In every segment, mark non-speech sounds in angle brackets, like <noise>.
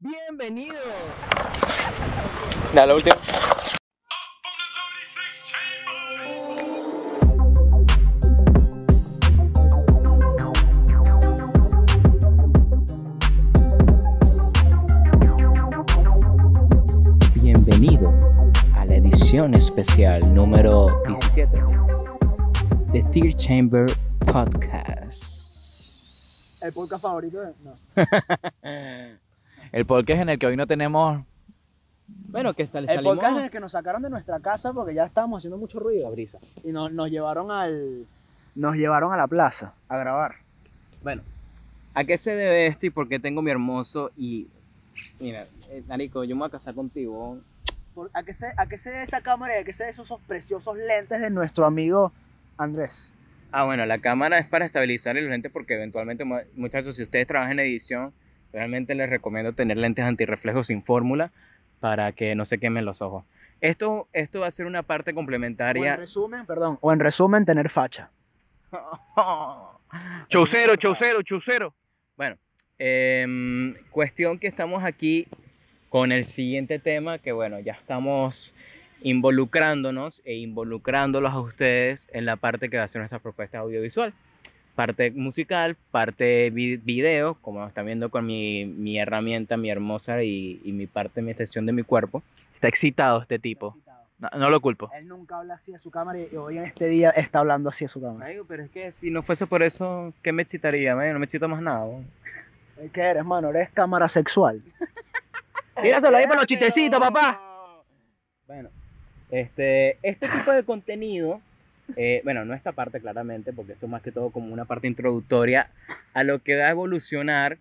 Bienvenidos. Dale, la última. Bienvenidos a la edición especial número 17 de Tear Chamber Podcast. El podcast favorito de... No. <laughs> El podcast en el que hoy no tenemos Bueno, que está, le El salimos podcast en el que nos sacaron de nuestra casa porque ya estábamos haciendo mucho ruido. la brisa. Y nos, nos llevaron al... Nos llevaron a la plaza a grabar. Bueno, ¿a qué se debe esto y por qué tengo mi hermoso y... Mira, eh, Narico, yo me voy a casar contigo. Por- ¿A qué, se, ¿A qué se debe esa cámara y a qué se deben esos, esos preciosos lentes de nuestro amigo Andrés? Ah, bueno, la cámara es para estabilizar el lente porque eventualmente, mu- muchachos, si ustedes trabajan en edición, realmente les recomiendo tener lentes antirreflejos sin fórmula para que no se quemen los ojos. Esto, esto va a ser una parte O en complementaria. resumen, perdón, o en resumen, tener facha. <laughs> Chaucero, chaucero, chaucero. Bueno, em, cuestión que estamos aquí con el siguiente tema, que bueno, ya estamos involucrándonos e involucrándolos a ustedes en la parte que va a ser nuestra propuesta audiovisual. Parte musical, parte vi- video, como están viendo con mi, mi herramienta, mi hermosa y, y mi parte, mi extensión de mi cuerpo. Está excitado este tipo. No, no lo culpo. Él nunca habla así de su cámara y hoy en este día está hablando así de su cámara. Pero es que si no fuese por eso, ¿qué me excitaría? No me excita más nada. weón. <laughs> ¿Qué eres, mano? Eres cámara sexual. <laughs> Tíraselo ahí para los chistecitos, papá. Bueno, este, este tipo de contenido, eh, bueno, no esta parte claramente, porque esto es más que todo como una parte introductoria a lo que va a evolucionar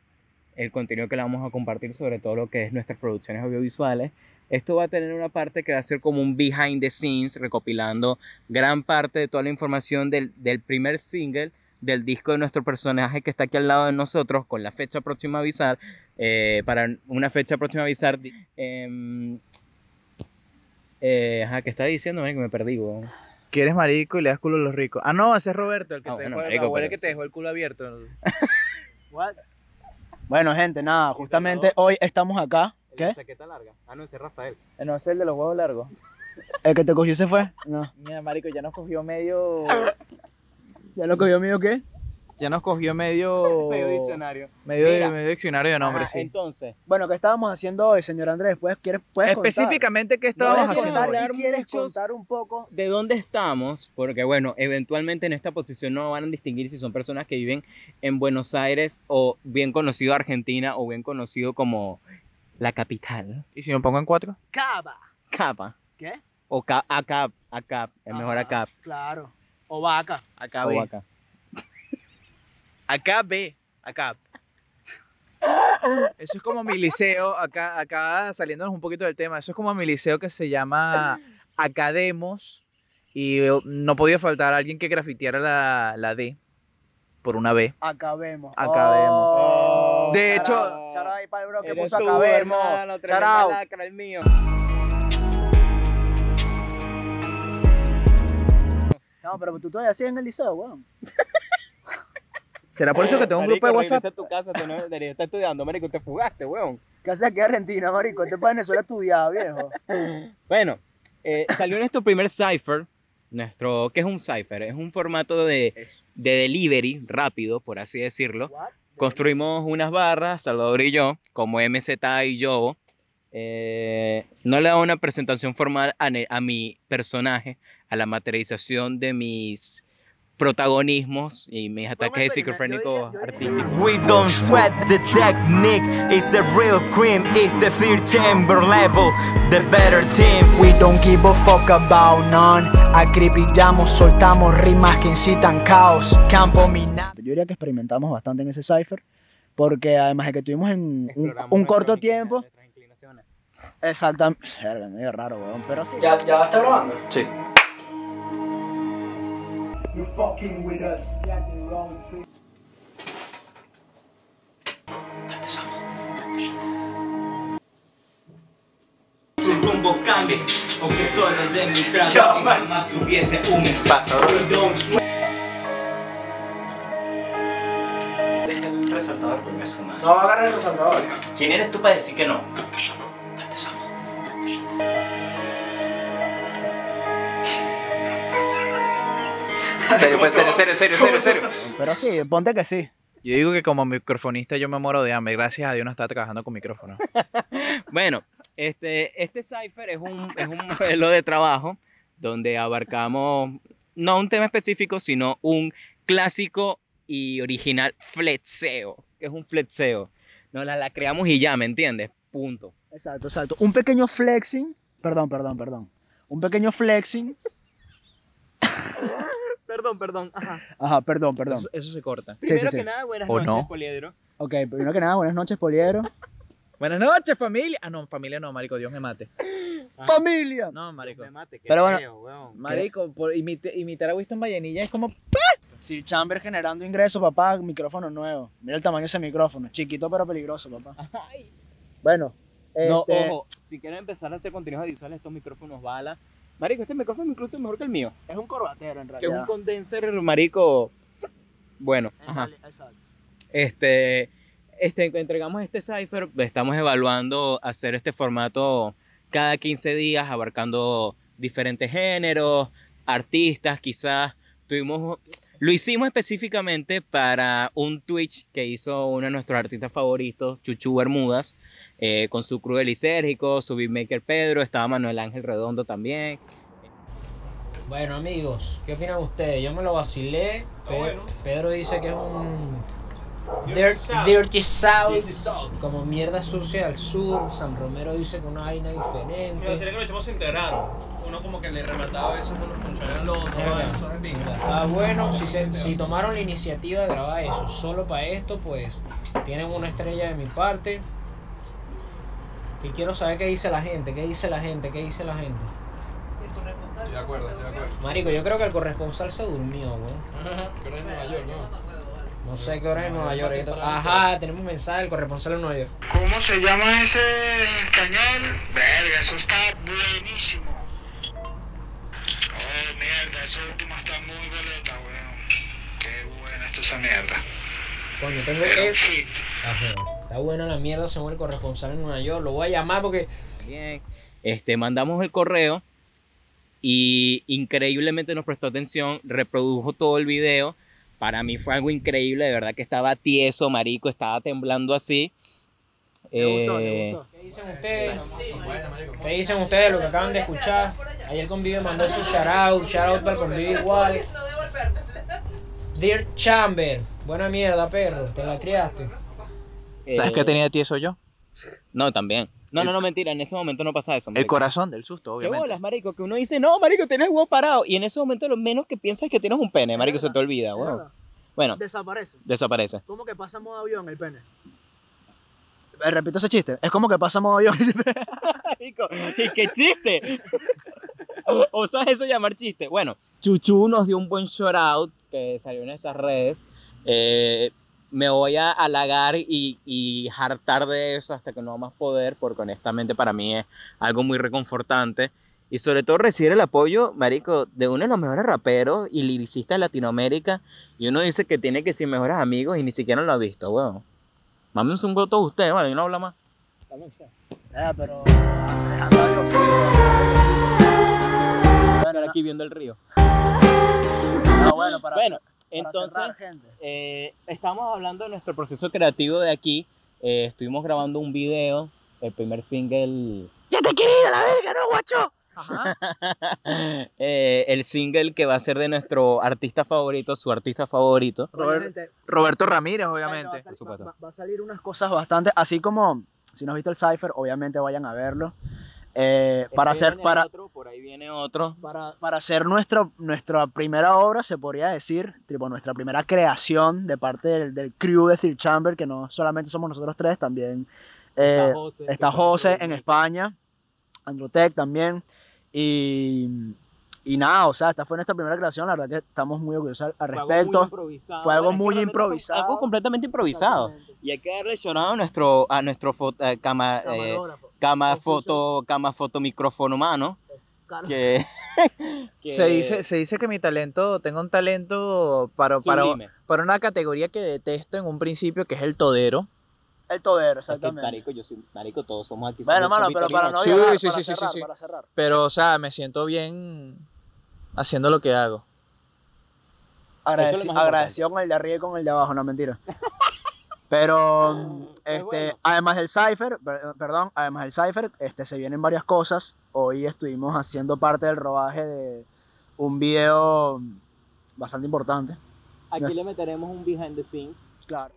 el contenido que le vamos a compartir, sobre todo lo que es nuestras producciones audiovisuales. Esto va a tener una parte que va a ser como un behind the scenes, recopilando gran parte de toda la información del, del primer single del disco de nuestro personaje que está aquí al lado de nosotros, con la fecha próxima a avisar, eh, para una fecha próxima a avisar. em, eh, ajá, ¿qué estaba diciendo? marico? me perdí, weón. Que eres marico y le das culo a los ricos. Ah, no, ese es Roberto, el que, Ah, te, bueno, dejó, marico, el te dejó culo abierto. <laughs> What? Bueno, gente, nada, justamente hoy estamos acá. ¿Qué? chaqueta larga. Ah, no, ese es Rafael. Eh, No, ese es el de los huevos largos. ¿El que te cogió se fue? No. Mira, marico, ya nos cogió medio... <laughs> ¿Ya lo cogió mío qué? Ya nos cogió medio... <laughs> Medio diccionario. Medio, Mira. medio diccionario de nombres, Ajá, sí. Entonces, Bueno, ¿qué estábamos haciendo hoy, señor Andrés? ¿Puedes, quieres, puedes contar? Específicamente, ¿qué ¿Puedes estábamos haciendo hoy? ¿Quieres contar un poco? ¿de dónde estamos? Porque, bueno, eventualmente en esta posición no van a distinguir si son personas que viven en Buenos Aires o bien conocido Argentina o bien conocido como la capital. ¿Y si me pongo en cuatro? Cava. Capa. ¿Qué? O ca ACAP. ACAP. Es mejor ACAP. Claro. O vaca. Acá O B. acá. Acá B. Acá. Eso es como mi liceo, acá, acá saliéndonos un poquito del tema, eso es como mi liceo que se llama Academos y no podía faltar alguien que grafiteara la, la D por una B. Acabemos. Acabemos. Oh, De shout hecho- out ahí para el bro que puso tú, acabemos. hermano, lacra, el mío. No, pero tú todavía sigues en el liceo, weón. <laughs> ¿Será por eso que tengo un grupo de Marico, WhatsApp? a tu casa, tú no deberías estar estudiando, marico, te fugaste, weón. ¿Qué haces aquí en Argentina, marico? Este para Venezuela estudiaba, viejo. Bueno, eh, salió nuestro primer cipher, nuestro, ¿qué es un cipher? Es un formato de, de delivery rápido, por así decirlo. What? Construimos unas barras, Salvador y yo, como MZ y yo. Eh, no le hago una presentación formal a, a mi personaje, a la materialización de mis protagonismos y mis ataques esquizofrénicos artísticos. We don't sweat the technique, it's a real cream, it's the fear chamber level, the better team. We don't give a fuck about none. Acribillamos, soltamos rimas que incitan caos. Campo minado. Yo diría que experimentamos bastante en ese cipher. Porque además de que tuvimos en un, un corto tiempo. Exactamente. Medio raro, weón. Pero sí. ¿Ya, ya va a estar grabando? Sí. Su rumbo cambie, o que solo de mi trago y jamás hubiese un mensaje. We don't sweat. Deja el resaltador porque me suma. No va a agarrar el resaltador. ¿Quién eres tú para decir que no? Serio, pues, serio, serio, serio, serio, serio. Pero sí, ponte que sí. Yo digo que como microfonista yo me muero de hambre. Gracias a Dios no estaba trabajando con micrófono. <laughs> Bueno, este, este cipher es un, es un modelo de trabajo donde abarcamos no un tema específico, sino un clásico y original flexeo. que es un flexeo? No, la, la creamos y ya, ¿me entiendes? Punto. Exacto, exacto. Un pequeño flexing. Perdón, perdón, perdón. Un pequeño flexing. Perdón, perdón. Ajá. Ajá, perdón, perdón. Eso, eso se corta. Sí, Primero sí, sí. que nada, buenas ¿O noches, no? Poliedro. Ok, primero que nada, buenas noches, Poliedro. <laughs> Buenas noches, familia. Ah, no, familia no, marico, Dios me mate. ¡Familia! No, marico. Me mate, qué Pero bueno. feo, weón. Marico, por imite- imitar a Winston Vallenilla es como... Sir Chamber generando ingresos, papá. Micrófono nuevo. Mira el tamaño de ese micrófono. Chiquito pero peligroso, papá. Ay. Bueno. No, este, ojo, si quieren empezar a hacer contenidos adicionales, estos micrófonos bala. Marico, este micrófono incluso es mejor que el mío. Es un corbatero, en Que es realidad. un condenser, marico. Bueno, En ajá. Exacto. Este, este, entregamos este cipher, estamos evaluando hacer este formato cada 15 días, abarcando diferentes géneros, artistas, quizás. Tuvimos, lo hicimos específicamente para un Twitch que hizo uno de nuestros artistas favoritos, Chuchu Bermudas, eh, con su crew de lisérgico, su beatmaker Pedro, estaba Manuel Ángel Redondo también. Bueno amigos, ¿qué opinan ustedes? Yo me lo vacilé. Pe- Pedro dice que es un dirt- dirty south, como mierda sucia al sur. San Romero dice que una vaina Pero sería diferente. que los chamos se integraron. Uno como que le remataba eso, unos ponchones al otro, Ajá. eso es pinga. Está bueno, si, se- si tomaron la iniciativa de grabar eso solo para esto, pues tienen una estrella de mi parte. Y quiero saber qué dice la gente, qué dice la gente, qué dice la gente. Estoy de acuerdo, estoy de acuerdo. Marico, yo creo que el corresponsal se durmió, weón. <laughs> Que ahora en Nueva York, ¿no? No sé qué hora es en Nueva York. Ajá, tenemos un mensaje del corresponsal en Nueva York. ¿Cómo se llama ese español? Verga, eso está buenísimo. Oh, mierda, esa última está muy boleta, weón. Qué buena está esa mierda. Coño, tengo Era que. un hit. Ajá. Está buena la mierda, según el corresponsal en Nueva York. Lo voy a llamar porque. Bien. Este, mandamos el correo y increíblemente nos prestó atención, reprodujo todo el video. Para mí fue algo increíble, de verdad que estaba tieso, marico, estaba temblando así. ¿Te gustó? Eh, ¿Te gustó? ¿Qué dicen ustedes? ¿Qué dicen ustedes de lo que acaban de escuchar? Ayer Convive mandó su shout out, shout out para el Convive igual. Dear Chamber, buena mierda, perro, te la criaste. ¿Sabes eh, qué tenía de tieso yo? No, también. No, no, no, mentira, en ese momento no pasa eso. El marico. corazón del susto, ¿Qué obviamente. bolas, marico? Que uno dice, no, marico, tienes huevo parado. Y en ese momento lo menos que piensas es que tienes un pene, marico, se te olvida, verdad. Bueno, Desaparece. desaparece. ¿Cómo que pasa modo avión el pene? Eh, repito ese chiste. Es como que pasa modo avión. <laughs> Marico, ¿y qué chiste? <laughs> <laughs> o sabes eso llamar chiste. Bueno, Chuchu nos dio un buen shout out que salió en estas redes. Eh, me voy a halagar y, y hartar de eso hasta que no más poder, porque honestamente para mí es algo muy reconfortante. Y sobre todo recibir el apoyo, marico, de uno de los mejores raperos y liricistas de Latinoamérica. Y uno dice que tiene que ser mejores amigos y ni siquiera lo ha visto, weón. Mámense un voto usted, vale, y no habla más. Eh, pero. Fijo. Estar aquí viendo el río. No, bueno, para. Bueno, para entonces, eh, estamos hablando de nuestro proceso creativo de aquí. Eh, estuvimos grabando un video, el primer single. ¡Ya te quiero ir a la verga, no, guacho! <laughs> Eh, el single que va a ser de nuestro artista favorito, su artista favorito. Robert- Roberto Ramírez, bueno, obviamente. va a salir- por supuesto. Va, va a salir unas cosas bastante. Así como. Si no has visto el Cypher, obviamente vayan a verlo. Eh, para Este hacer. viene Para, otro, por ahí viene otro. para, para hacer nuestro, nuestra primera obra, se podría decir, tipo nuestra primera creación de parte del, del crew de Third Chamber, que no solamente somos nosotros tres, también eh, José, está José en España, Androtec también, y, y nada, o sea, esta fue nuestra primera creación, la verdad que estamos muy orgullosos al, al Fue algo muy respecto. improvisado. Fue algo muy improvisado. Algo completamente improvisado. Y hay que darle sonado a nuestro, a nuestro fo- eh, cama, eh, Camarógrafo. Cama foto, cama foto micrófono. Que, <laughs> que- Se dice, se dice que mi talento, tengo un talento para, para, para una categoría que detesto en un principio, que es el todero. El todero, Es que, exactamente. marico, yo soy, marico, todos somos aquí. Bueno, somos mano, pero para no Sí, viajar, sí, para sí, sí, cerrar, sí, sí. para cerrar. Pero, o sea, me siento bien haciendo lo que hago. Agradeci- agradecido con el de arriba y con el de abajo, no mentira. <laughs> Pero, este, además del Cypher, per- perdón, además del Cypher, este, se vienen varias cosas. Hoy estuvimos haciendo parte del rodaje de un video bastante importante. Aquí le meteremos un behind the scenes. Claro.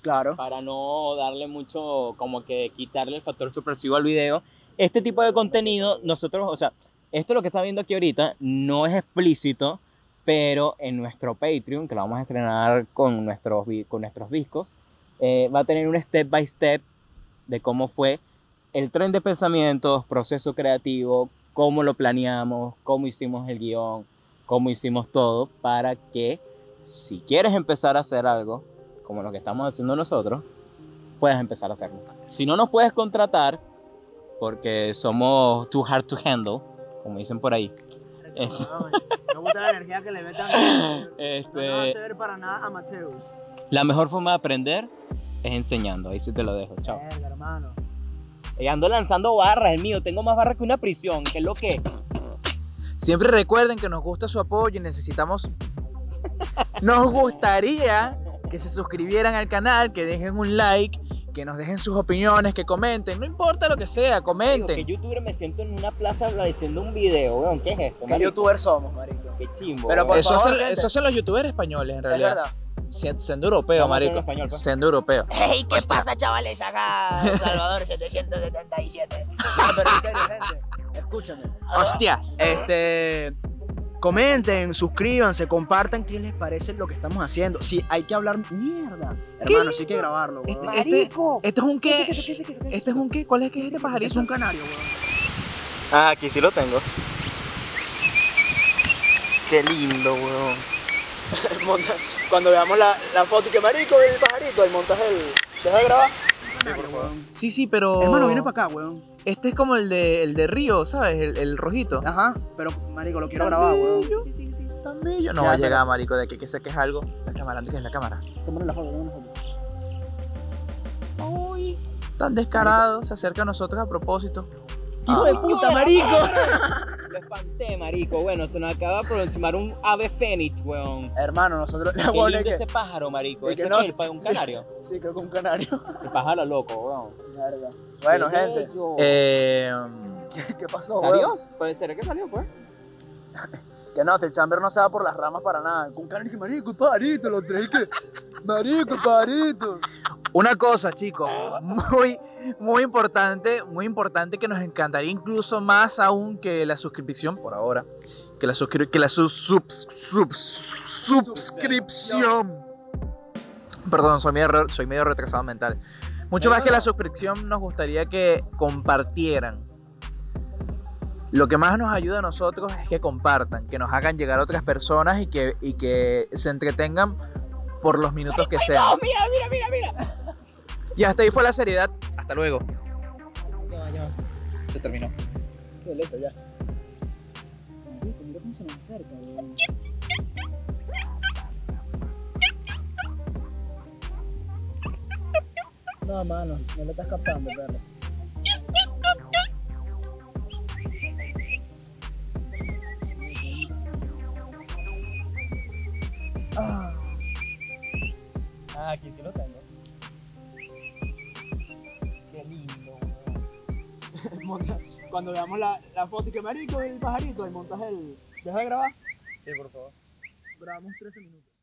Claro. para no darle mucho, como que quitarle el factor sorpresivo al video. Este tipo de contenido, nosotros, o sea, esto lo que está viendo aquí ahorita no es explícito, pero en nuestro Patreon, que lo vamos a estrenar con nuestros, con nuestros discos, eh, va a tener un step by step de cómo fue el tren de pensamientos, proceso creativo, cómo lo planeamos, cómo hicimos el guion, cómo hicimos todo, para que si quieres empezar a hacer algo, como lo que estamos haciendo nosotros, puedes empezar a hacerlo. Si no nos puedes contratar, porque somos too hard to handle, como dicen por ahí, Este- Me gusta la energía que le metan. <laughs> este, ver para nada amateurs. la mejor forma de aprender es enseñando. Ahí sí te lo dejo. Chao. hermano. Y ando lanzando barras, el mío. Tengo más barras que una prisión. ¿Qué es lo que? Siempre recuerden que nos gusta su apoyo y necesitamos. <laughs> Nos gustaría que se suscribieran al canal, que dejen un like, que nos dejen sus opiniones, que comenten. No importa lo que sea, Digo, comenten. que youtuber me siento en una plaza haciendo un video, weón. ¿Qué es esto? ¿Qué marico? youtubers somos, marico? Qué chimbo. Pero por Eso, favor, hacen, gente. eso hacen los youtubers españoles, en Es realidad. verdad. Sien- Siendo europeo, Vamos marico. español, pues. Siendo europeo. ¡Ey, qué pasa, chavales! Acá, <laughs> Salvador 777. No, pero en serio, gente, escúchame. Hostia. Este. Comenten, suscríbanse, compartan qué les parece lo que estamos haciendo. Si hay que hablar mierda, hermano, sí hay que grabarlo. weón. Este, este, este es un qué. Este es un qué. ¿Cuál es que es este pajarito? es un canario, weón. Ah, aquí sí lo tengo. Qué lindo, weón. <laughs> Cuando veamos la, la foto y que marico el pajarito, el montaje el. ¿Deja de grabar? Sí, sí, pero. Hermano, viene para acá, weón. Este es como el de, el de Río, ¿sabes? El, el rojito. Ajá, pero marico, lo quiero Tan grabar, bello, weón. Tan bello. No Ya, va a pero- llegar, marico, de que, que sé que es algo. La cámara, antes que es la cámara. Tómale la foto, tómale la foto. Uy, tan descarado. Se acerca a nosotros a propósito. ¡Hijo de puta, marico! Espanté, marico. Bueno, se nos acaba de aproximar un ave fénix, weón. Hermano, nosotros Qué <laughs> weón lindo es ese pájaro, marico. es que Ese no- es el un canario. que- <laughs> Sí, creo que un canario. <laughs> El pájaro loco, weón. Verga. Bueno, gente. Eh, ¿qué, qué pasó, weón? ¿Salió? Puede ser que salió, pues. Que no, el chamber no se va por las ramas para nada. Un canario que marico, el pajarito, lo traí que. Marico, el pajarito. una cosa, chicos, muy, muy importante, muy importante que nos encantaría incluso más aún que la suscripción por ahora, que la, suscri- que la su- sub- sub- suscripción. Perdón, soy medio, soy medio retrasado mental. Mucho más que la suscripción, nos gustaría que compartieran. Lo que más nos ayuda a nosotros es que compartan, que nos hagan llegar a otras personas y que, y que se entretengan por los minutos que sean. mira, mira, mira, mira. Y hasta ahí fue la seriedad. Hasta luego. Se terminó. Listo, ya. Marico, mira cómo se nos acerca, weón. No, mano, no le estás captando, perro. Cuando veamos la, la foto y que marico el pajarito, el montaje el. ¿Deja de grabar? Sí, por favor. Grabamos 13 minutos.